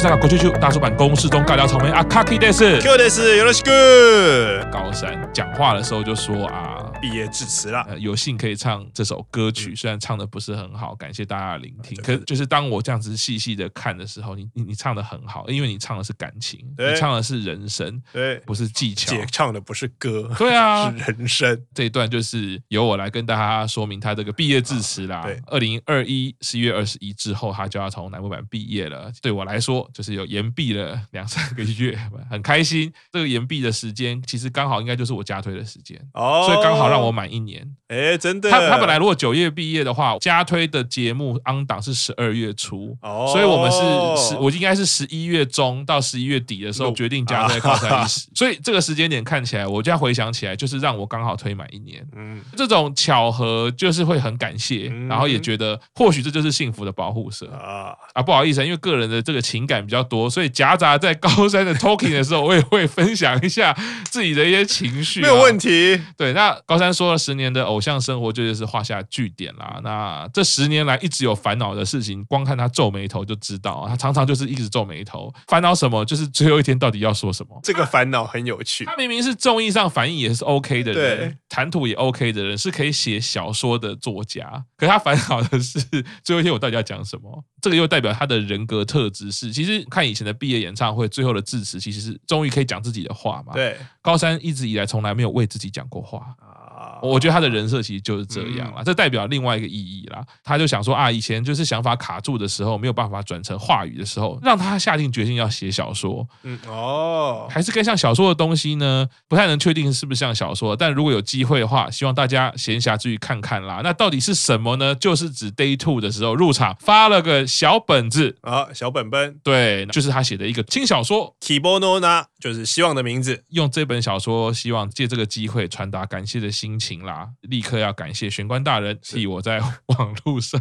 是大家国球球大叔版公式中尬聊草莓阿卡基德斯，Q 德斯，有了是个高山讲话的时候就说啊。毕业致辞啦，呃，有幸可以唱这首歌曲，虽然唱的不是很好，感谢大家的聆听。可是就是当我这样子细细的看的时候，你你你唱的很好，因为你唱的是感情，你唱的是人生，对，不是技巧。姐唱的不是歌，对啊，是人生。这一段就是由我来跟大家说明他这个毕业致辞啦。对，二零二一十一月二十一之后，他就要从南木坂毕业了。对我来说，就是有延毕了两三个月，很开心。这个延毕的时间，其实刚好应该就是我加推的时间，哦，所以刚好让我满一年。哎，真的，他他本来如果九月毕业的话，加推的节目 on 档是十二月初，哦，所以我们是十，我应该是十一月中到十一月底的时候决定加推靠山一时，所以这个时间点看起来，我现在回想起来，就是让我刚好推满一年，嗯，这种巧合就是会很感谢，然后也觉得或许这就是幸福的保护色。啊。啊，不好意思，因为个人的这个情感比较多，所以夹杂在高山的 talking 的时候，我也会分享一下自己的一些情绪，没有问题。对，那高山说了十年的偶。像生活就是画下句点啦。那这十年来一直有烦恼的事情，光看他皱眉头就知道，他常常就是一直皱眉头，烦恼什么？就是最后一天到底要说什么？这个烦恼很有趣。他明明是综艺上反应也是 OK 的人，谈吐也 OK 的人，是可以写小说的作家。可是他烦恼的是最后一天我到底要讲什么？这个又代表他的人格特质是，其实看以前的毕业演唱会，最后的致辞其实是终于可以讲自己的话嘛。对，高山一直以来从来没有为自己讲过话。我觉得他的人设其实就是这样啦，嗯、这代表另外一个意义啦。他就想说啊，以前就是想法卡住的时候，没有办法转成话语的时候，让他下定决心要写小说。嗯哦，还是更像小说的东西呢？不太能确定是不是像小说，但如果有机会的话，希望大家闲暇之余看看啦。那到底是什么呢？就是指 Day Two 的时候入场发了个小本子啊，小本本，对，就是他写的一个轻小说。Kibonona 就是希望的名字。用这本小说，希望借这个机会传达感谢的心情。啦，立刻要感谢玄关大人替我在 网络上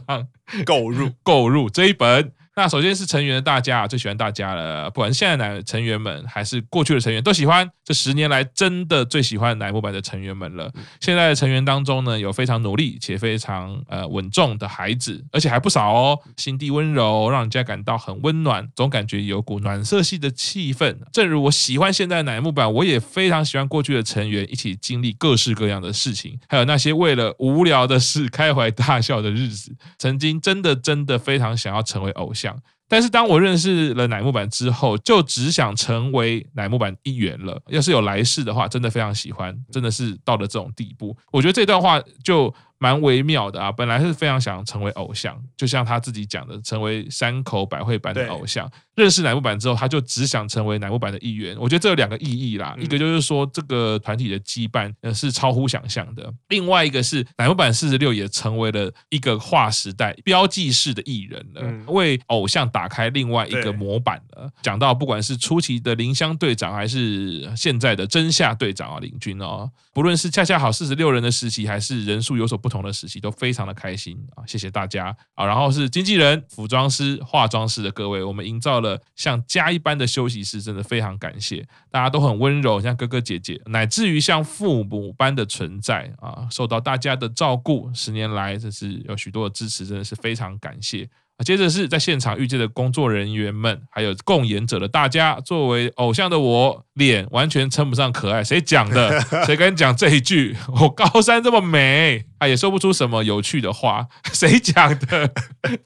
购入 购入这一本。那首先是成员的大家最喜欢大家了，不管是现在的成员们还是过去的成员都喜欢。这十年来真的最喜欢乃木坂的成员们了。现在的成员当中呢，有非常努力且非常呃稳重的孩子，而且还不少哦。心地温柔，让人家感到很温暖，总感觉有股暖色系的气氛。正如我喜欢现在的乃木坂，我也非常喜欢过去的成员，一起经历各式各样的事情，还有那些为了无聊的事开怀大笑的日子。曾经真的真的非常想要成为偶像。但是当我认识了乃木坂之后，就只想成为乃木坂一员了。要是有来世的话，真的非常喜欢，真的是到了这种地步。我觉得这段话就蛮微妙的啊。本来是非常想成为偶像，就像他自己讲的，成为山口百惠版的偶像。认识乃木坂之后，他就只想成为乃木坂的一员。我觉得这有两个意义啦，一个就是说这个团体的羁绊是超乎想象的，另外一个是乃木坂四十六也成为了一个划时代标记式的艺人了，为偶像打开另外一个模板了。讲到不管是初期的林香队长，还是现在的真夏队长啊，林军哦，不论是恰恰好四十六人的时期，还是人数有所不同的时期，都非常的开心啊！谢谢大家啊！然后是经纪人、服装师、化妆师的各位，我们营造了。像家一般的休息室，真的非常感谢，大家都很温柔，像哥哥姐姐，乃至于像父母般的存在啊！受到大家的照顾，十年来这是有许多的支持，真的是非常感谢。接着是在现场遇见的工作人员们，还有共演者的大家。作为偶像的我，脸完全称不上可爱。谁讲的？谁跟你讲这一句？我高山这么美，啊也说不出什么有趣的话。谁讲的？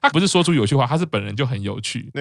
他不是说出有趣话，他是本人就很有趣。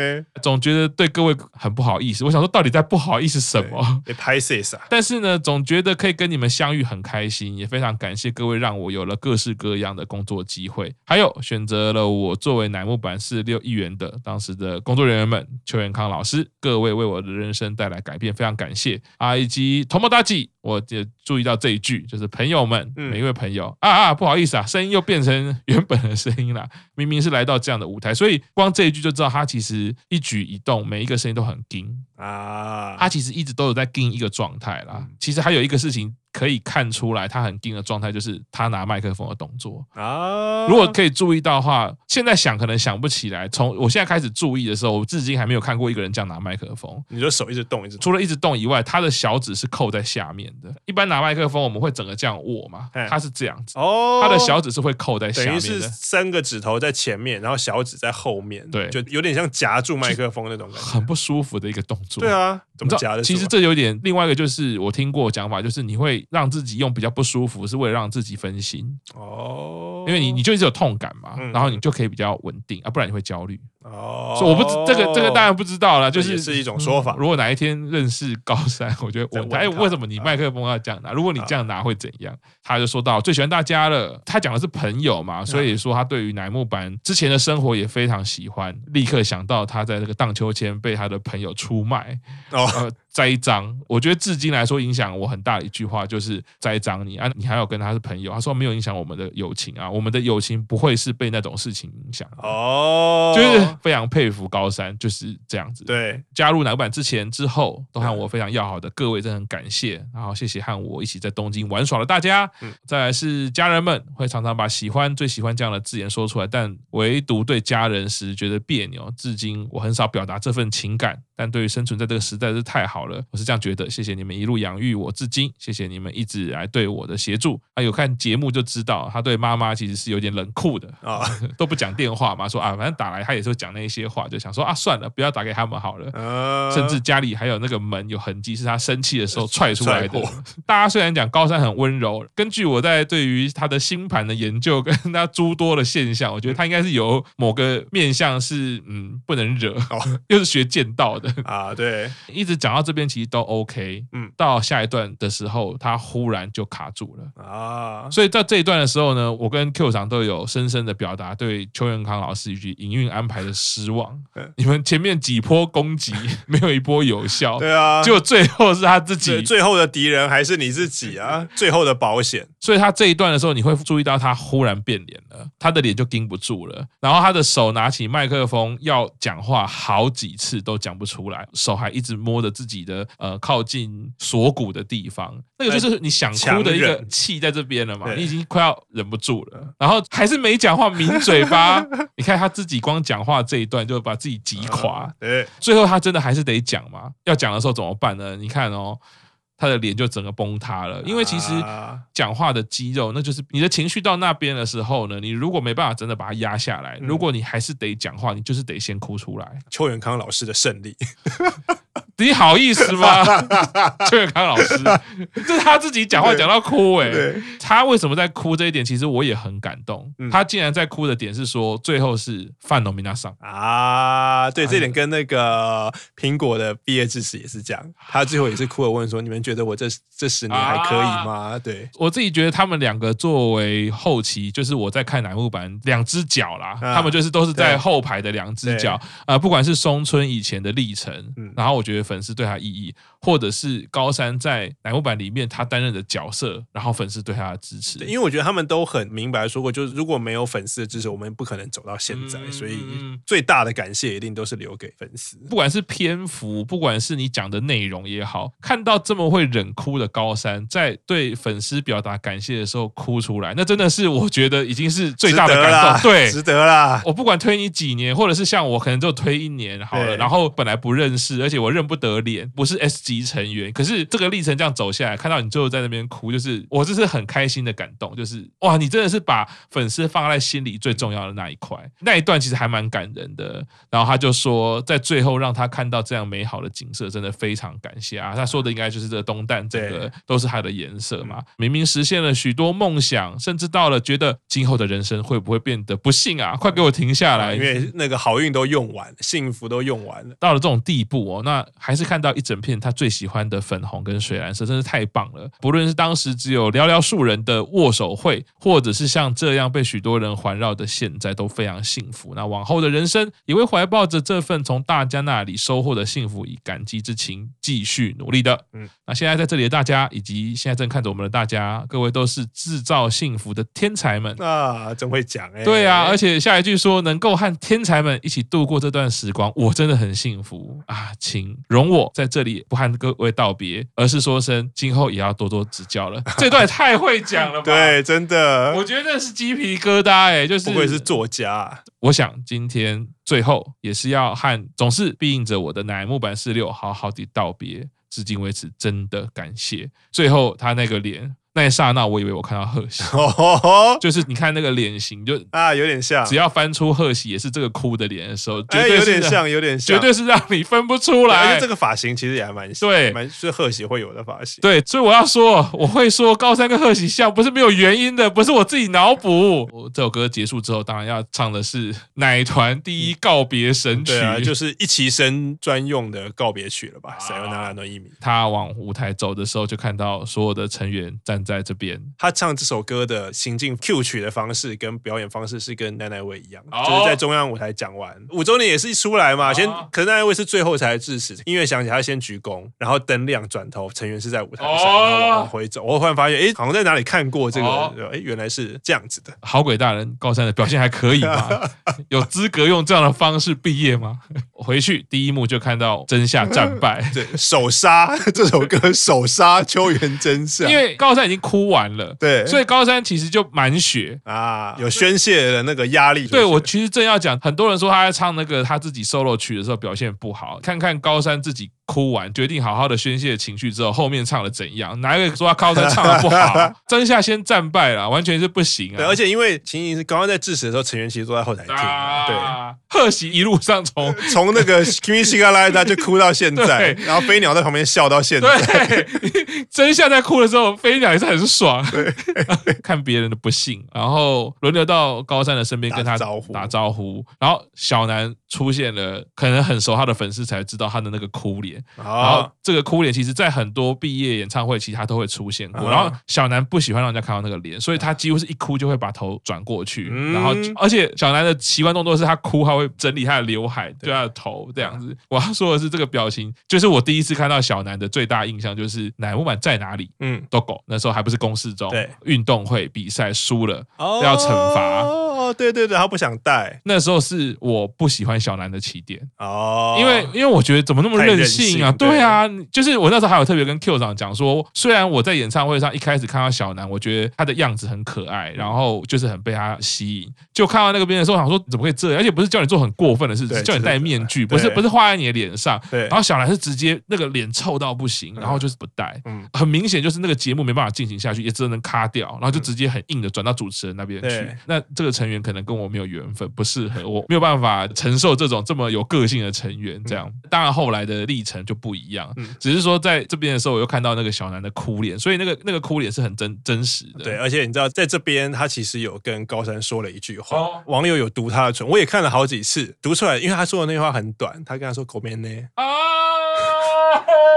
总觉得对各位很不好意思。我想说，到底在不好意思什么？拍谢啥？但是呢，总觉得可以跟你们相遇很开心，也非常感谢各位让我有了各式各样的工作机会，还有选择了我作为乃木坂。四十六亿元的当时的工作人员们，邱元康老师，各位为我的人生带来改变，非常感谢啊！以及同谋大吉，我也注意到这一句，就是朋友们，每一位朋友、嗯、啊啊，不好意思啊，声音又变成原本的声音了，明明是来到这样的舞台，所以光这一句就知道他其实一举一动，每一个声音都很精。啊，他其实一直都有在盯一个状态啦。嗯其实还有一个事情。可以看出来，他很盯的状态就是他拿麦克风的动作啊。如果可以注意到的话，现在想可能想不起来。从我现在开始注意的时候，我至今还没有看过一个人这样拿麦克风。你的手一直动，一直动除了一直动以外，他的小指是扣在下面的。一般拿麦克风我们会整个这样握嘛，他是这样子哦，他的小指是会扣在下面的，等于是三个指头在前面，然后小指在后面，对，就有点像夹住麦克风那种感觉，很不舒服的一个动作。对啊，怎么夹的？其实这有点另外一个，就是我听过讲法，就是你会让自己用比较不舒服，是为了让自己分心哦，因为你你就一直有痛感嘛，然后你就可以比较稳定啊，不然你会焦虑哦。所以我不知这个这个当然不知道了，就是是一种说法。如果哪一天认识高山，我觉得我哎，为什么你麦克风要这样拿？如果你这样拿会怎样？他就说到最喜欢大家了，他讲的是朋友嘛，所以说他对于乃木坂之前的生活也非常喜欢，立刻想到他在这个荡秋千被他的朋友出卖哦。Ah, 栽赃，我觉得至今来说影响我很大的一句话就是栽赃你啊，你还有跟他是朋友，他说没有影响我们的友情啊，我们的友情不会是被那种事情影响。哦，就是非常佩服高山就是这样子。对，加入乃木坂之前之后都和我非常要好的各位，真的很感谢，然后谢谢和我一起在东京玩耍的大家。再来是家人们会常常把喜欢最喜欢这样的字眼说出来，但唯独对家人时觉得别扭，至今我很少表达这份情感，但对于生存在这个时代是太好了，我是这样觉得。谢谢你们一路养育我至今，谢谢你们一直来对我的协助。啊，有看节目就知道，他对妈妈其实是有点冷酷的啊，都不讲电话嘛，说啊，反正打来他也是会讲那些话，就想说啊，算了，不要打给他们好了。甚至家里还有那个门有痕迹，是他生气的时候踹出来的。大家虽然讲高山很温柔，根据我在对于他的星盘的研究，跟他诸多的现象，我觉得他应该是有某个面相是嗯不能惹，又是学剑道的啊，对，一直讲到这边其实都 OK，嗯，到下一段的时候，他忽然就卡住了。啊，所以在这一段的时候呢，我跟 Q 长都有深深的表达对邱元康老师以及营运安排的失望。你们前面几波攻击没有一波有效，对啊，结果最后是他自己，最后的敌人还是你自己啊，最后的保险。所以他这一段的时候，你会注意到他忽然变脸了，他的脸就盯不住了，然后他的手拿起麦克风要讲话，好几次都讲不出来，手还一直摸着自己的呃靠近锁骨的地方，那个就是你想哭的一个气在这边了嘛，你已经快要忍不住了，然后还是没讲话，抿嘴巴。你看他自己光讲话这一段就把自己击垮，最后他真的还是得讲嘛，要讲的时候怎么办呢？你看哦。他的脸就整个崩塌了，因为其实讲话的肌肉，那就是你的情绪到那边的时候呢，你如果没办法真的把它压下来，如果你还是得讲话，你就是得先哭出来。邱元康老师的胜利。你好意思吗？邱永康老师，这是他自己讲话讲到哭哎、欸，他为什么在哭这一点，其实我也很感动。他竟然在哭的点是说，最后是范农明那上。啊，对，这点跟那个苹果的毕业致辞也是这样，他最后也是哭了，问说：“你们觉得我这这十年还可以吗？”对，我自己觉得他们两个作为后期，就是我在看乃木坂两只脚啦，他们就是都是在后排的两只脚。啊，不管是松村以前的历程，然后我觉得。粉丝对他意义，或者是高山在乃木坂里面他担任的角色，然后粉丝对他的支持。因为我觉得他们都很明白说过，就是如果没有粉丝的支持，我们不可能走到现在。所以最大的感谢一定都是留给粉丝。不管是篇幅，不管是你讲的内容也好，看到这么会忍哭的高山，在对粉丝表达感谢的时候哭出来，那真的是我觉得已经是最大的感动。对，值得啦。我不管推你几年，或者是像我可能就推一年好了，然后本来不认识，而且我认不得脸，不是 S 级成员，可是这个历程这样走下来，看到你最后在那边哭，就是我这是很开心的感动，就是哇，你真的是把粉丝放在心里最重要的那一块，那一段其实还蛮感人的。然后他就说，在最后让他看到这样美好的景色，真的非常感谢啊。他说的应该就是这个东旦，这个都是他的颜色嘛。明明实现了许多梦想，甚至到了觉得今后的人生会不会变得不幸啊？快给我停下来，因为那个好运都用完，幸福都用完了，到了这种地步哦，那还是看到一整片他最喜欢的粉红跟水蓝色，真是太棒了。不论是当时只有寥寥数人的握手会，或者是像这样被许多人环绕的现在，都非常幸福。那往后的人生，也会怀抱着这份从大家那里收获的幸福与感激之情，继续努力的。嗯，那现在在这里的大家，以及现在正看着我们的大家，各位都是制造幸福的天才们啊！真会讲哎，对啊，而且下一句说能够和天才们一起度过这段时光，我真的很幸福啊，亲。容我在这里不和各位道别，而是说声今后也要多多指教了。这段也太会讲了吧？对，真的，我觉得那是鸡皮疙瘩哎，就是不愧是作家。我想今天最后也是要和总是庇应着我的乃木坂四六好好的道别，至今为止真的感谢。最后他那个脸。那一刹那，我以为我看到贺喜，就是你看那个脸型，就啊，有点像。只要翻出贺喜也是这个哭的脸的时候，绝对有点像，有点像，绝对是让你分不出来。因为这个发型其实也还蛮像，对，蛮是贺喜会有的发型。对，所以我要说，我会说高山跟贺喜像，不是没有原因的，不是我自己脑补。这首歌结束之后，当然要唱的是奶团第一告别神曲，就是一起生专用的告别曲了吧？谁有拿来的一名？他往舞台走的时候，就看到所有的成员站。在这边，他唱这首歌的行进 Q 曲的方式跟表演方式是跟奈奈未一样，就是在中央舞台讲完五周年也是一出来嘛，先可是奈奈未是最后才致辞，音乐响起他先鞠躬，然后灯亮转头，成员是在舞台上，然后往回走。我忽然发现，哎，好像在哪里看过这个，哎，原来是这样子的。好鬼大人高三的表现还可以吗？有资格用这样的方式毕业吗？回去第一幕就看到真夏战败，对，首杀这首歌首杀秋元真夏，因为高山。已经哭完了，对，所以高山其实就满血啊，有宣泄的那个压力。对，我其实正要讲，很多人说他在唱那个他自己 solo 曲的时候表现不好，看看高山自己。哭完，决定好好的宣泄情绪之后，后面唱的怎样？哪一个说他高山唱的不好？真夏先战败了，完全是不行啊！对，而且因为情形是刚刚在致辞的时候，成员其实坐在后台听。啊、对，贺喜一路上从 从那个 Kimi 西嘎来，他就哭到现在，然后飞鸟在旁边笑到现在。对，真夏在哭的时候，飞鸟也是很爽。对，看别人的不幸，然后轮流到高山的身边跟他打招呼，打招呼。然后小南出现了，可能很熟他的粉丝才知道他的那个哭脸。然后这个哭脸，其实在很多毕业演唱会，其实他都会出现过。然后小南不喜欢让人家看到那个脸，所以他几乎是一哭就会把头转过去。然后，而且小南的习惯动作是他哭，他会整理他的刘海，对他的头这样子。我要说的是，这个表情就是我第一次看到小南的最大印象，就是乃木坂在哪里？嗯，Dogo 那时候还不是公示中，对，运动会比赛输了要惩罚。哦，对对对，他不想带。那时候是我不喜欢小南的起点哦，因为因为我觉得怎么那么任性啊？对啊，就是我那时候还有特别跟 Q 长讲说，虽然我在演唱会上一开始看到小南，我觉得他的样子很可爱，然后就是很被他吸引。就看到那个边的时候，想说怎么可以这样？而且不是叫你做很过分的事，是叫你戴面具，不是不是画在你的脸上。对。然后小南是直接那个脸臭到不行，然后就是不戴，嗯，很明显就是那个节目没办法进行下去，也只能卡掉，然后就直接很硬的转到主持人那边去。那这个成员可能跟我没有缘分，不适合，我没有办法承受这种这么有个性的成员。这样，当然后来的历程就不一样。只是说在这边的时候，我又看到那个小南的哭脸，所以那个那个哭脸是很真真实的。对，而且你知道，在这边他其实有跟高山说了一句话，哦、网友有读他的唇，我也看了好几次，读出来，因为他说的那句话很短，他跟他说“狗面呢”，啊，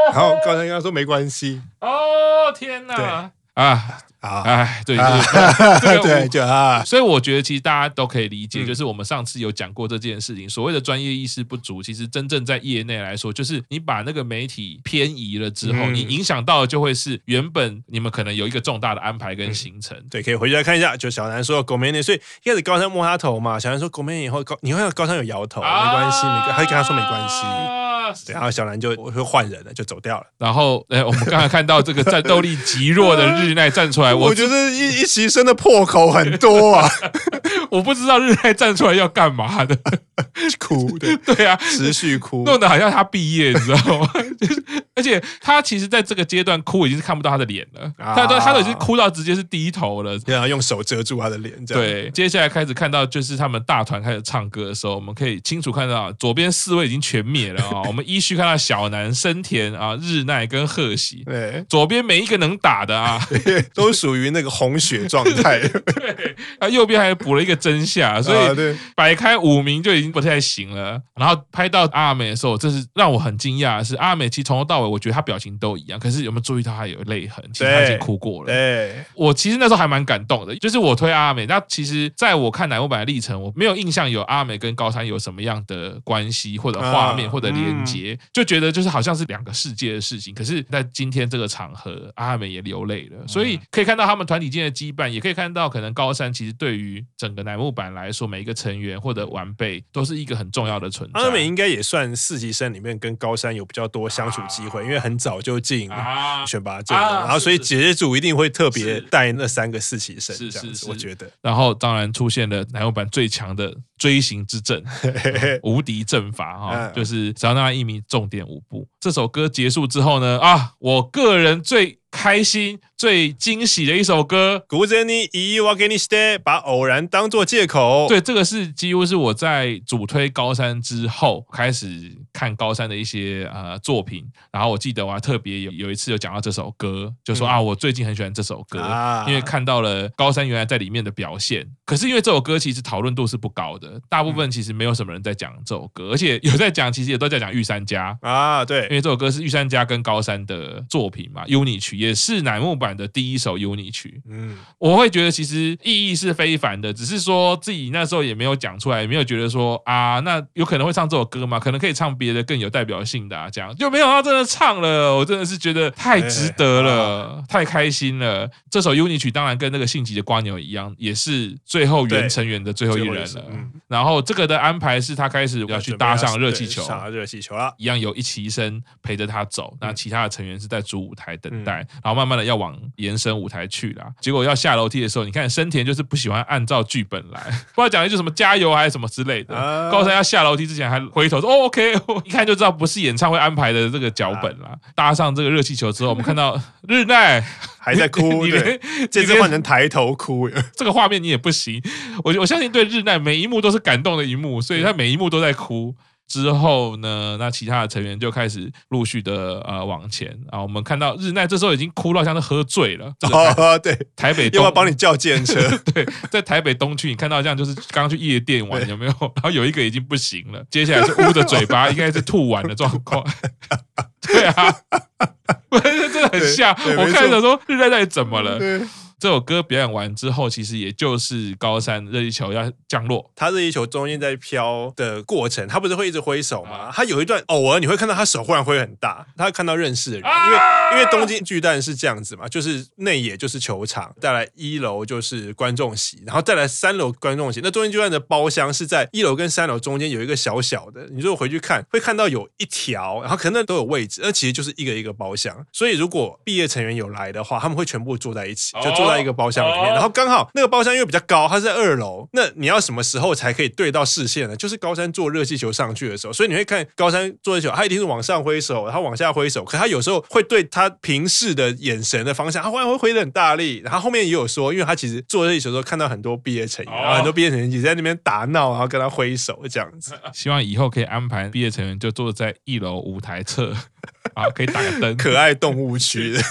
然后高山跟他说“没关系”，哦，天哪，啊。啊，哎，对，对，对就啊，所以我觉得其实大家都可以理解，就是我们上次有讲过这件事情，所谓的专业意识不足，其实真正在业内来说，就是你把那个媒体偏移了之后，你影响到的就会是原本你们可能有一个重大的安排跟行程。对，可以回去来看一下，就小南说狗面呢，所以一开始高山摸他头嘛，小南说狗面以后高，你会高山有摇头，没关系，没关，他就跟他说没关系。然后小南就会换人了，就走掉了。然后，哎，我们刚才看到这个战斗力极弱的日奈站出来，我觉得一一席生的破口很多啊。我不知道日奈站出来要干嘛的，哭的，对啊，持续哭，弄得好像他毕业，你知道吗？就是而且他其实在这个阶段哭已经是看不到他的脸了，他都他都已经哭到直接是低头了，然后用手遮住他的脸。对，接下来开始看到就是他们大团开始唱歌的时候，我们可以清楚看到左边四位已经全灭了啊。我们依序看到小南、生田啊、日奈跟贺喜，对，左边每一个能打的啊，都属于那个红血状态。对，他，右边还补了一个真相，所以摆开五名就已经不太行了。然后拍到阿美的时候，这是让我很惊讶的是，阿美其实从头到尾。我觉得她表情都一样，可是有没有注意到她有泪痕？其实她已经哭过了。对，我其实那时候还蛮感动的，就是我推阿美，那其实在我看乃木坂的历程，我没有印象有阿美跟高山有什么样的关系或者画面或者连接，就觉得就是好像是两个世界的事情。可是，在今天这个场合，阿美也流泪了，所以可以看到他们团体间的羁绊，也可以看到可能高山其实对于整个乃木坂来说，每一个成员或者晚辈都是一个很重要的存在。阿美应该也算四期生里面跟高山有比较多相处机会，因为很早就进选拔阵了，然后所以姐姐组一定会特别带那三个四期生，这样子我觉得。然后当然出现了乃木坂最强的锥形之阵，无敌阵法哈，就是只要那一名重点舞步。这首歌结束之后呢，啊，我个人最。开心最惊喜的一首歌，古珍妮一我给你写，把偶然当做借口。对，这个是几乎是我在主推高山之后开始看高山的一些呃作品。然后我记得我还特别有有一次有讲到这首歌，就说啊，我最近很喜欢这首歌，因为看到了高山原来在里面的表现。可是因为这首歌其实讨论度是不高的，大部分其实没有什么人在讲这首歌，而且有在讲，其实也都在讲玉三家啊。对，因为这首歌是玉三家跟高山的作品嘛，UNI 曲。也是乃木坂的第一首 UNI 曲，嗯，我会觉得其实意义是非凡的，只是说自己那时候也没有讲出来，也没有觉得说啊，那有可能会唱这首歌吗？可能可以唱别的更有代表性的啊，这样就没有他真的唱了，我真的是觉得太值得了，太开心了。这首 UNI 曲当然跟那个性急的瓜牛一样，也是最后原成员的最后一人了。然后这个的安排是他开始要去搭上热气球，上热气球了，一样有一齐生陪着他走，那其他的成员是在主舞台等待。然后慢慢的要往延伸舞台去了，结果要下楼梯的时候，你看生田就是不喜欢按照剧本来，不知道讲一句什么加油还是什么之类的。高山要下楼梯之前还回头说哦 OK，一看就知道不是演唱会安排的这个脚本了。搭上这个热气球之后，我们看到日奈 还在哭，对，这次换成抬头哭，这个画面你也不行。我我相信对日奈每一幕都是感动的一幕，所以他每一幕都在哭。之后呢，那其他的成员就开始陆续的呃往前啊，我们看到日奈这时候已经哭到像是喝醉了。哦，对，台北要不要帮你叫计程车？对，在台北东区，你看到这样就是刚刚去夜店玩有没有？然后有一个已经不行了，接下来是捂着嘴巴，应该是吐完的状况。对啊，真的很像。我看着说日奈到底怎么了？这首歌表演完之后，其实也就是高山热气球要降落，他热气球中间在飘的过程，他不是会一直挥手吗？他有一段偶尔你会看到他手忽然挥很大，他会看到认识的人，因为因为东京巨蛋是这样子嘛，就是内野就是球场，再来一楼就是观众席，然后再来三楼观众席。那东京巨蛋的包厢是在一楼跟三楼中间有一个小小的，你如果回去看会看到有一条，然后可能那都有位置，那其实就是一个一个包厢。所以如果毕业成员有来的话，他们会全部坐在一起，就坐。在一个包厢里面，然后刚好那个包厢因为比较高，它是在二楼。那你要什么时候才可以对到视线呢？就是高山坐热气球上去的时候，所以你会看高山坐热气球，他一定是往上挥手，然后往下挥手。可他有时候会对他平视的眼神的方向，他忽然会挥的很大力。然后后面也有说，因为他其实坐热气球的时候看到很多毕业成员，然后很多毕业成员也在那边打闹，然后跟他挥手这样子。希望以后可以安排毕业成员就坐在一楼舞台侧，啊，可以打个灯，可爱动物区。的。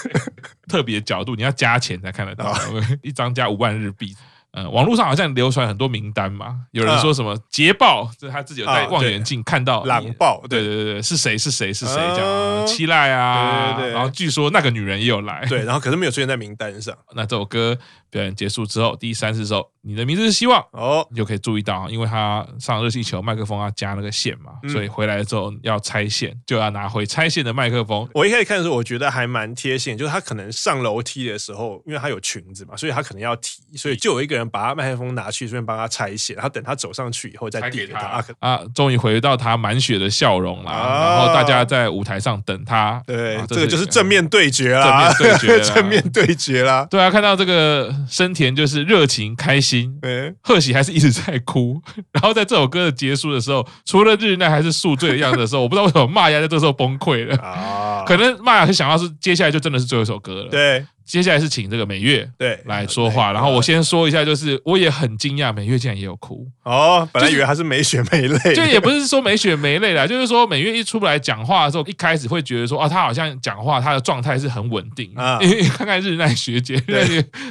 特别角度，你要加钱才看得到，一张加五万日币。嗯，网络上好像流传很多名单嘛，有人说什么捷豹，就是他自己有戴望远镜看到狼豹，对。对对对，是谁是谁是谁这样，七濑啊，对对对，然后据说那个女人也有来，对，然后可是没有出现在名单上。那这首歌表演结束之后，第三十首。你的名字是希望哦，你就可以注意到，因为他上热气球麦克风要加那个线嘛，所以回来之后要拆线，就要拿回拆线的麦克风。我一开始看的时候，我觉得还蛮贴心，就是他可能上楼梯的时候，因为他有裙子嘛，所以他可能要提，所以就有一个人把他麦克风拿去，顺便帮他拆线，然后等他走上去以后再递给他。啊，终于回到他满血的笑容了，然后大家在舞台上等他。对，这个就是正面对决啦，正面对决，正面对决啦。对啊，看到这个生田就是热情开心。嗯，贺喜还是一直在哭。然后在这首歌的结束的时候，除了日奈还是宿醉的样子的时候，我不知道为什么玛雅在这时候崩溃了。啊，可能玛雅是想要是接下来就真的是最后一首歌了。对，接下来是请这个美月对来说话。然后我先说一下，就是我也很惊讶，美月竟然也有哭。哦，本来以为她是没血没泪，就也不是说没血没泪啦，就是说美月一出来讲话的时候，一开始会觉得说啊，她好像讲话她的状态是很稳定啊。因为看看日奈学姐，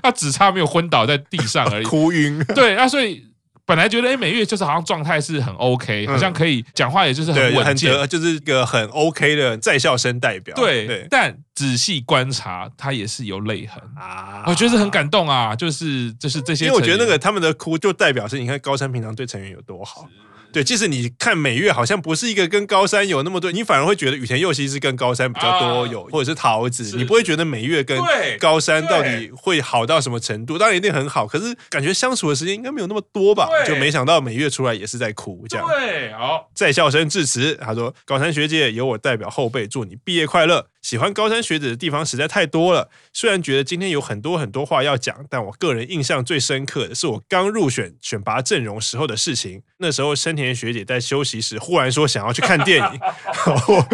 她 只差没有昏倒在地上而已，哭晕。对，那所以本来觉得哎，美月就是好像状态是很 OK，好像可以讲话，也就是很稳健，就是一个很 OK 的在校生代表。对对，但仔细观察，他也是有泪痕。啊，我觉得很感动啊，就是就是这些，因为我觉得那个他们的哭就代表是，你看高山平常对成员有多好。对，即使你看美月好像不是一个跟高山有那么多，你反而会觉得羽田佑希是跟高山比较多有，或者是桃子，你不会觉得美月跟高山到底会好到什么程度？当然一定很好，可是感觉相处的时间应该没有那么多吧？就没想到美月出来也是在哭这样。对，好，在校生致辞，他说：“高山学姐，由我代表后辈祝你毕业快乐。”喜欢高山学姐的地方实在太多了，虽然觉得今天有很多很多话要讲，但我个人印象最深刻的是我刚入选选拔阵容时候的事情。那时候深田学姐在休息时忽然说想要去看电影，然后，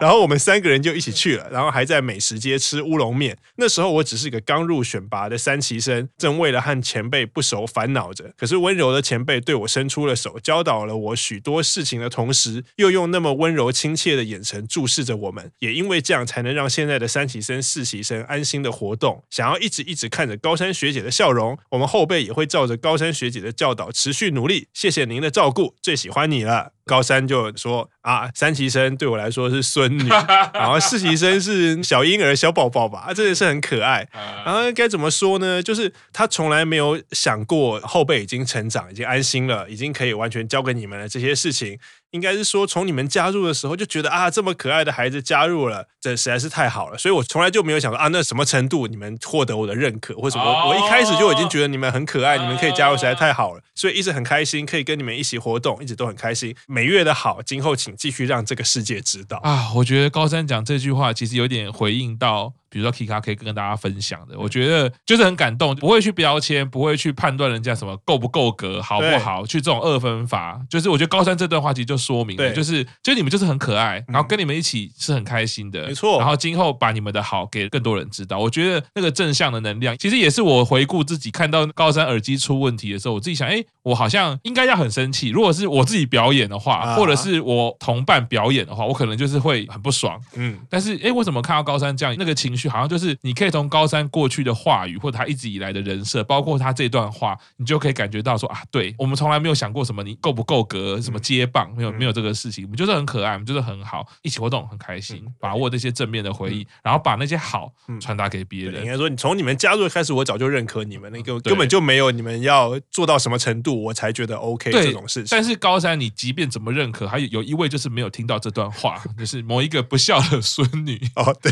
然后我们三个人就一起去了，然后还在美食街吃乌龙面。那时候我只是个刚入选拔的三期生，正为了和前辈不熟烦恼着。可是温柔的前辈对我伸出了手，教导了我许多事情的同时，又用那么温柔亲切的眼神注视着我们。也因为这样才能让现在的三期生、四期生安心的活动。想要一直一直看着高山学姐的笑容，我们后辈也会照着高山学姐的教导持续努力。谢谢您的照顾，最喜欢你了。高三就说啊，三期生对我来说是孙女，然后四期生是小婴儿、小宝宝吧，啊，真的是很可爱。然后该怎么说呢？就是他从来没有想过后辈已经成长、已经安心了、已经可以完全交给你们了这些事情。应该是说，从你们加入的时候就觉得啊，这么可爱的孩子加入了，这实在是太好了。所以我从来就没有想过啊，那什么程度你们获得我的认可，或者什么？我一开始就已经觉得你们很可爱，你们可以加入实在太好了，所以一直很开心，可以跟你们一起活动，一直都很开心。每月的好，今后请继续让这个世界知道啊。我觉得高山讲这句话，其实有点回应到。比如说 Kika 可以跟大家分享的，我觉得就是很感动，不会去标签，不会去判断人家什么够不够格，好不好，去这种二分法。就是我觉得高山这段话其实就说明了，就是就你们就是很可爱，然后跟你们一起是很开心的，没错。然后今后把你们的好给更多人知道，我觉得那个正向的能量，其实也是我回顾自己看到高山耳机出问题的时候，我自己想，哎，我好像应该要很生气。如果是我自己表演的话，或者是我同伴表演的话，我可能就是会很不爽。嗯，但是哎，为什么看到高山这样，那个情绪好像就是你。可以从高山过去的话语，或者他一直以来的人设，包括他这段话，你就可以感觉到说啊，对，我们从来没有想过什么你够不够格，什么接棒，没有没有这个事情，我们就是很可爱，我们就是很好，一起活动很开心，把握这些正面的回忆，然后把那些好传达给别人。应该说，你从你们加入开始，我早就认可你们，那个根本就没有你们要做到什么程度，我才觉得 OK 这种事情。但是高山，你即便怎么认可，还有有一位就是没有听到这段话，就是某一个不孝的孙女哦，对，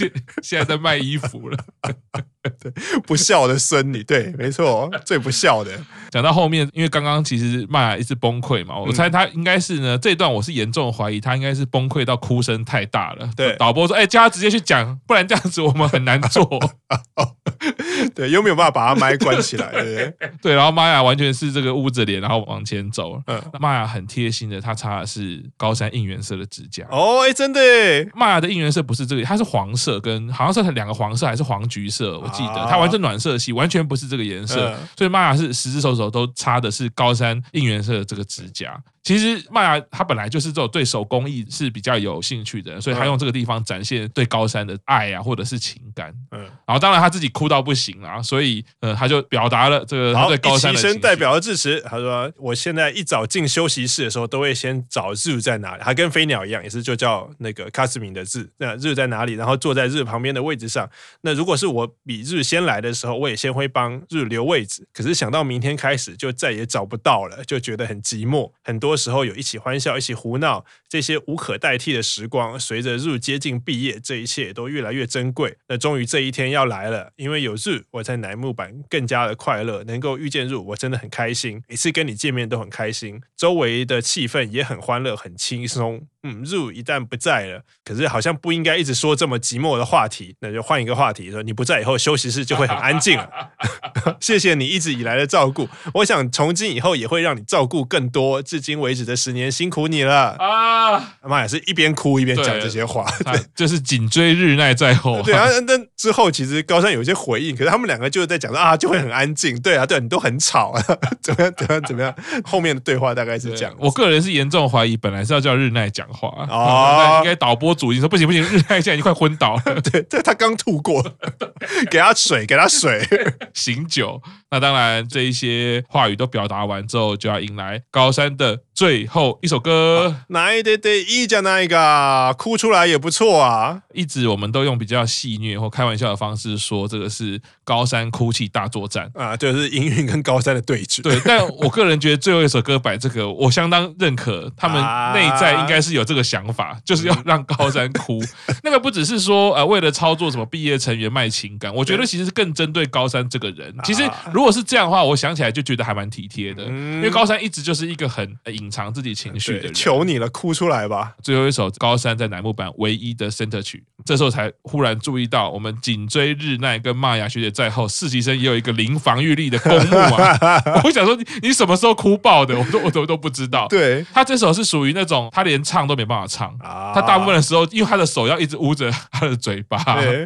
现现在在卖衣服。服了，对，不孝的孙女，对，没错，最不孝的。讲到后面，因为刚刚其实麦雅一直崩溃嘛，我猜他应该是呢，这段我是严重怀疑他应该是崩溃到哭声太大了。对，导播说：“哎，叫他直接去讲，不然这样子我们很难做。”对，又没有办法把他麦关起来，对不对？对，然后麦雅完全是这个捂着脸，然后往前走。嗯，麦雅很贴心的，他擦的是高山应援色的指甲。哦，哎，真的，麦雅的应援色不是这个，它是黄色跟好像是两个黄色还是黄橘色，我记得它完全暖色系，完全不是这个颜色。所以玛雅是十只手手都插的是高山应援色的这个指甲。其实玛雅他本来就是这种对手工艺是比较有兴趣的，所以他用这个地方展现对高山的爱啊，或者是情感。嗯，然后当然他自己哭到不行啊，所以呃他就表达了这个他对高山的生代表的致辞，他说：“我现在一早进休息室的时候，都会先找日在哪里。他跟飞鸟一样，也是就叫那个卡斯米的日。那日在哪里？然后坐在日旁边的位置上。那如果是我比日先来的时候，我也先会帮日留位置。可是想到明天开始就再也找不到了，就觉得很寂寞。很多。”时候有一起欢笑，一起胡闹，这些无可代替的时光，随着日接近毕业，这一切都越来越珍贵。那终于这一天要来了，因为有日，我在乃木板更加的快乐。能够遇见日，我真的很开心。每次跟你见面都很开心，周围的气氛也很欢乐，很轻松。嗯，日一旦不在了，可是好像不应该一直说这么寂寞的话题，那就换一个话题，说你不在以后，休息室就会很安静了。谢谢你一直以来的照顾，我想从今以后也会让你照顾更多。至今为止的十年，辛苦你了啊！妈呀是一边哭一边讲这些话，对，就是紧追日奈在后。对啊，那之后，其实高山有一些回应，可是他们两个就是在讲说啊，就会很安静。对啊，对，你都很吵啊，怎么样？怎么样？怎么样？后面的对话大概是这样。我个人是严重怀疑，本来是要叫日奈讲话哦，应该导播组已经说不行不行，日泰现在已经快昏倒了。对，对他刚吐过，给他水，给他水，醒酒。那当然，这一些话语都表达完之后，就要迎来高山的。最后一首歌，哪一对对一加哪一个，哭出来也不错啊。一直我们都用比较戏谑或开玩笑的方式说，这个是高山哭泣大作战啊，就是营运跟高山的对决。对，但我个人觉得最后一首歌摆这个，我相当认可，他们内在应该是有这个想法，啊、就是要让高山哭。那个不只是说呃，为了操作什么毕业成员卖情感，我觉得其实是更针对高山这个人。其实如果是这样的话，我想起来就觉得还蛮体贴的，因为高山一直就是一个很隐。藏自己情绪的人，求你了，哭出来吧！最后一首高山在乃木坂唯一的 center 曲，这时候才忽然注意到，我们颈椎日奈跟玛雅学姐在后，实习生也有一个零防御力的公墓啊！我想说你，你什么时候哭爆的？我都我都都不知道。对，他这首是属于那种他连唱都没办法唱啊，他大部分的时候，因为他的手要一直捂着他的嘴巴。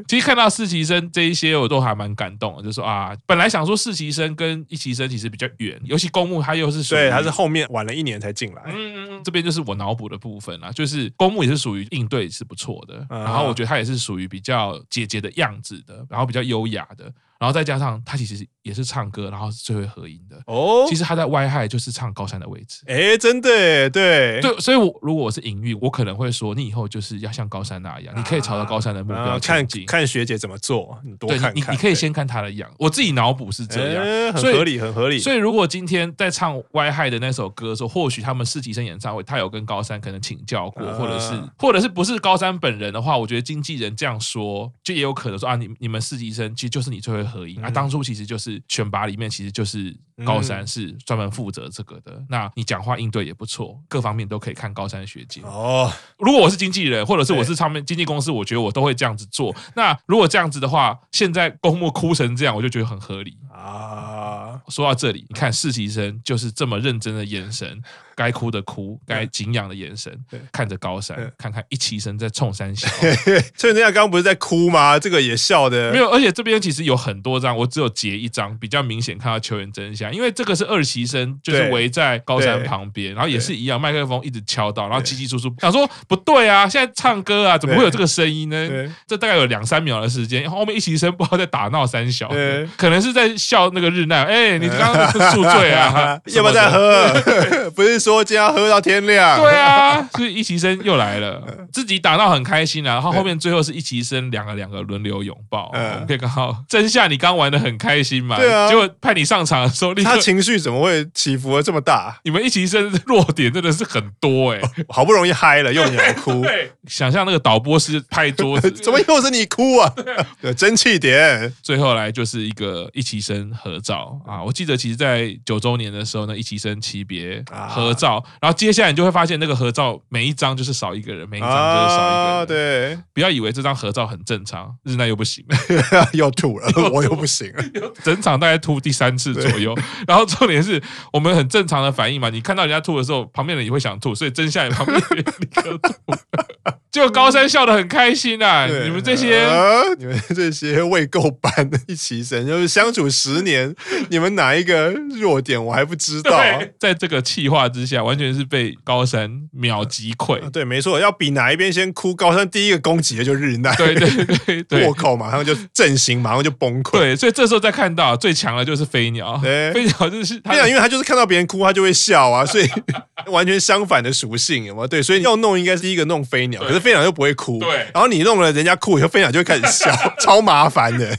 其实看到实习生这一些，我都还蛮感动的，就说啊，本来想说实习生跟一期生其实比较远，尤其公墓他又是对，他是后面晚了一年才。进来，嗯嗯嗯，这边就是我脑补的部分啦，就是公募也是属于应对是不错的，然后我觉得他也是属于比较姐姐的样子的，然后比较优雅的。然后再加上他其实也是唱歌，然后是最会合音的哦。其实他在 Y High 就是唱高山的位置。哎，真的，对对。所以，我如果我是隐喻，我可能会说，你以后就是要像高山那样，你可以朝着高山的目标前进。看看学姐怎么做，你多看看。你你可以先看他的样。我自己脑补是这样，很合理，很合理。所以，如果今天在唱 Y High 的那首歌的时候，或许他们实习生演唱会，他有跟高山可能请教过，或者是或者是不是高山本人的话，我觉得经纪人这样说，就也有可能说啊，你你们实习生其实就是你最会合音啊，当初。其实就是选拔里面，其实就是高三是专门负责这个的。嗯、那你讲话应对也不错，各方面都可以看高三学姐。哦，如果我是经纪人，或者是我是唱片经纪公司，我觉得我都会这样子做。那如果这样子的话，现在公募哭成这样，我就觉得很合理啊。说到这里，你看实习生就是这么认真的眼神。该哭的哭，该敬仰的眼神，看着高山，看看一期生在冲三小。所以人家刚刚不是在哭吗？这个也笑的没有，而且这边其实有很多张，我只有截一张比较明显看到球员真相，因为这个是二期生，就是围在高山旁边，然后也是一样，麦克风一直敲到，然后叽叽窣窣，想说不对啊，现在唱歌啊，怎么会有这个声音呢？这大概有两三秒的时间，后面一期生不知道在打闹三小，可能是在笑那个日奈，哎，你刚刚宿醉啊，要不要再喝？不是。说今天要喝到天亮，对啊，所以一齐生又来了，自己打到很开心啊，然后后面最后是一齐生两个两个轮流拥抱，我们可以看到真夏你刚玩的很开心嘛，对啊，结果派你上场的时候，他情绪怎么会起伏的这么大？你们一齐生弱点真的是很多哎，好不容易嗨了又你来哭，对，想象那个导播是拍桌子，怎么又是你哭啊？对争气点，最后来就是一个一齐生合照啊，我记得其实在九周年的时候呢，一起生期别合。照，然后接下来你就会发现那个合照每一张就是少一个人，每一张就是少一个人。啊、对，不要以为这张合照很正常，日奈又不行，又吐了，我又不行了，整场大概吐第三次左右。然后重点是我们很正常的反应嘛，你看到人家吐的时候，旁边人也会想吐，所以真夏也旁边立刻吐。就高山笑得很开心啊！对你们这些、呃，你们这些未够班的一起生，就是相处十年，你们哪一个弱点我还不知道、啊？在这个气化之下，完全是被高山秒击溃、啊。对，没错，要比哪一边先哭，高山第一个攻击的就是日奈。对对对对，破口马上就阵型，马上就崩溃。对，所以这时候再看到最强的就是飞鸟。对，飞鸟就是飞鸟，因为他就是看到别人哭，他就会笑啊，所以 完全相反的属性，有没有？对，所以要弄应该是第一个弄飞鸟，可是。飞鸟又不会哭，对，然后你弄了人家哭以后，飞鸟就会开始笑，超麻烦的。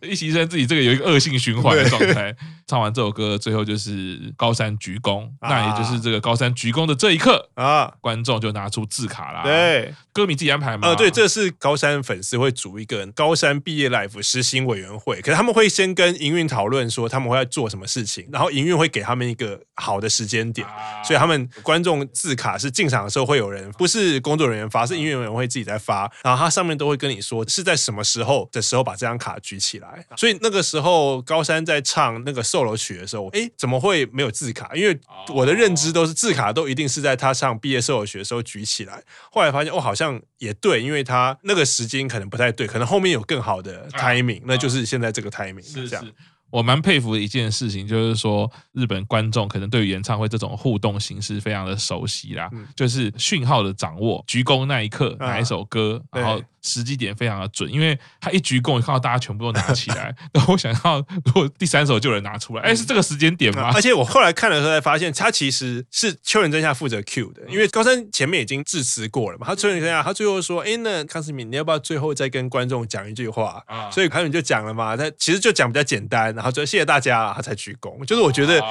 一期生自己这个有一个恶性循环的状态。唱完这首歌，最后就是高山鞠躬，啊、那也就是这个高山鞠躬的这一刻啊，观众就拿出字卡啦。对，歌迷自己安排嘛。呃，对，这是高山粉丝会组一个高山毕业 life 实行委员会，可是他们会先跟营运讨论说他们会要做什么事情，然后营运会给他们一个好的时间点，啊、所以他们观众字卡是进场的时候会有人，不是工作人员发，是营运委员会自己在发，然后他上面都会跟你说是在什么时候的时候把这张卡举起来。所以那个时候高山在唱那个 solo 曲的时候，哎，怎么会没有字卡？因为我的认知都是字卡都一定是在他唱毕业 solo 曲的时候举起来。后来发现哦，好像也对，因为他那个时间可能不太对，可能后面有更好的 timing，那就是现在这个 timing 是这样。我蛮佩服的一件事情，就是说日本观众可能对于演唱会这种互动形式非常的熟悉啦，嗯、就是讯号的掌握，鞠躬那一刻哪一首歌，啊、然后。时机点非常的准，因为他一鞠躬，看到大家全部都拿起来。然后我想要，如果第三首就有人拿出来，哎，是这个时间点吗？而且我后来看的时候才发现，他其实是秋元真夏负责 Q 的，因为高山前面已经致辞过了嘛。他秋元真夏他最后说：“哎，那康思敏，你要不要最后再跟观众讲一句话？”啊，所以康世敏就讲了嘛。他其实就讲比较简单，然后就谢谢大家，他才鞠躬。就是我觉得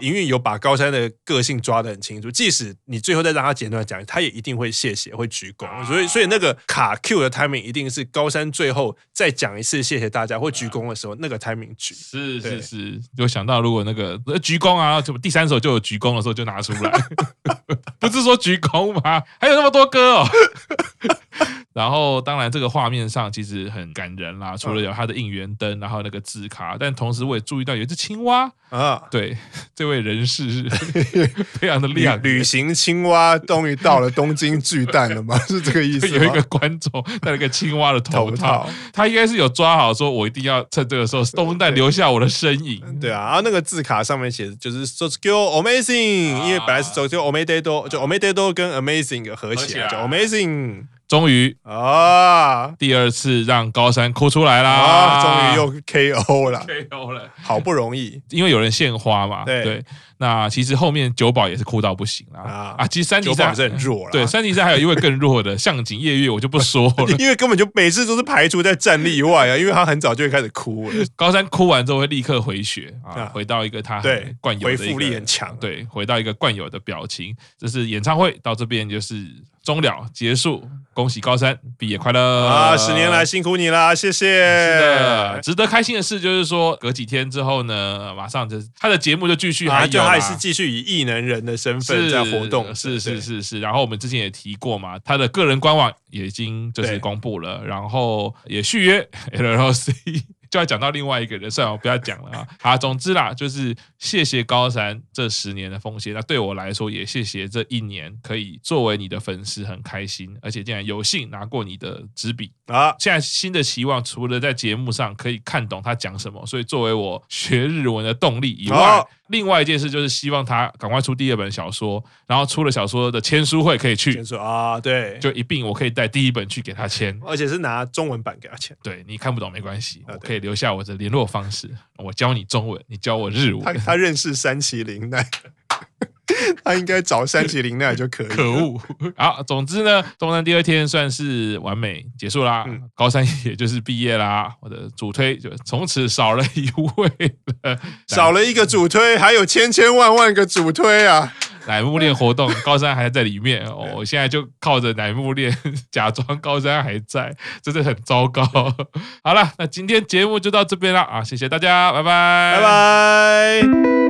营运有把高山的个性抓得很清楚，即使你最后再让他简短讲，他也一定会谢谢，会鞠躬。所以，所以那个卡 Q 的 timing 一定是高山最后再讲一次谢谢大家或鞠躬的时候，那个 timing 举。是是是，有想到如果那个鞠躬啊，什么第三首就有鞠躬的时候就拿出来，不是说鞠躬吗？还有那么多歌哦。然后，当然，这个画面上其实很感人啦。除了有他的应援灯，然后那个字卡，但同时我也注意到有一只青蛙啊。对，这位人士是非常的亮。旅行青蛙终于到了东京巨蛋了吗？是这个意思？有一个观众戴了一个青蛙的头套，他应该是有抓好，说我一定要趁这个时候东蛋留下我的身影。对啊，然后那个字卡上面写的就是 “Tokyo Amazing”，因为本来是 “Tokyo Omedetou”，就 “Omedetou” 跟 “Amazing” 合起来叫 “Amazing”。终于啊，第二次让高山哭出来啦！啊，终于又 KO 了，KO 了，好不容易，因为有人献花嘛。对，对，那其实后面九保也是哭到不行了啊啊！其实三级赛是很弱了，对，三级赛还有一位更弱的 向井叶月，我就不说了，因为根本就每次都是排除在战力外啊，因为他很早就会开始哭了。高三哭完之后会立刻回血啊，回到一个他对惯有的回复力很强，对，回到一个惯有的表情。这是演唱会到这边就是。终了，结束，恭喜高三毕业快乐啊！十年来辛苦你啦，谢谢。是的，值得开心的事就是说，隔几天之后呢，马上就他的节目就继续还，还就还是继续以艺能人的身份在活动。是是是是。然后我们之前也提过嘛，他的个人官网也已经就是公布了，然后也续约 LLC。就要讲到另外一个人，算了，我不要讲了啊。好，总之啦，就是谢谢高山这十年的奉献。那对我来说，也谢谢这一年可以作为你的粉丝，很开心，而且竟然有幸拿过你的纸笔啊。现在新的期望，除了在节目上可以看懂他讲什么，所以作为我学日文的动力以外。啊另外一件事就是希望他赶快出第二本小说，然后出了小说的签书会可以去签书啊，对，就一并我可以带第一本去给他签，而且是拿中文版给他签。对，你看不懂没关系，我可以留下我的联络方式，我教你中文，你教我日文。他他认识三崎绫奈。他应该找山崎绫奈就可以。可恶！好，总之呢，东山第二天算是完美结束啦。嗯、高山也就是毕业啦。我的主推就从此少了一位了，少了一个主推，还有千千万万个主推啊！乃木恋活动，高山还在里面。我现在就靠着乃木恋假装高山还在，真的很糟糕。好了，那今天节目就到这边了啊！谢谢大家，拜拜，拜拜。